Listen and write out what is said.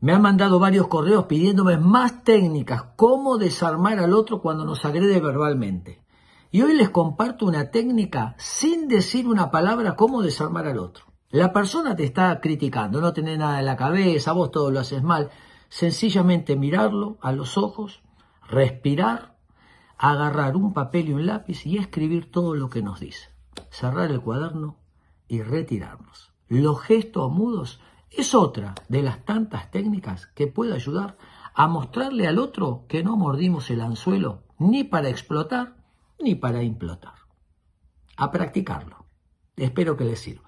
Me han mandado varios correos pidiéndome más técnicas, cómo desarmar al otro cuando nos agrede verbalmente. Y hoy les comparto una técnica sin decir una palabra, cómo desarmar al otro. La persona te está criticando, no tenés nada en la cabeza, vos todo lo haces mal. Sencillamente mirarlo a los ojos, respirar, agarrar un papel y un lápiz y escribir todo lo que nos dice. Cerrar el cuaderno y retirarnos. Los gestos mudos es otra de las tantas técnicas que puede ayudar a mostrarle al otro que no mordimos el anzuelo ni para explotar ni para implotar. A practicarlo. Espero que les sirva.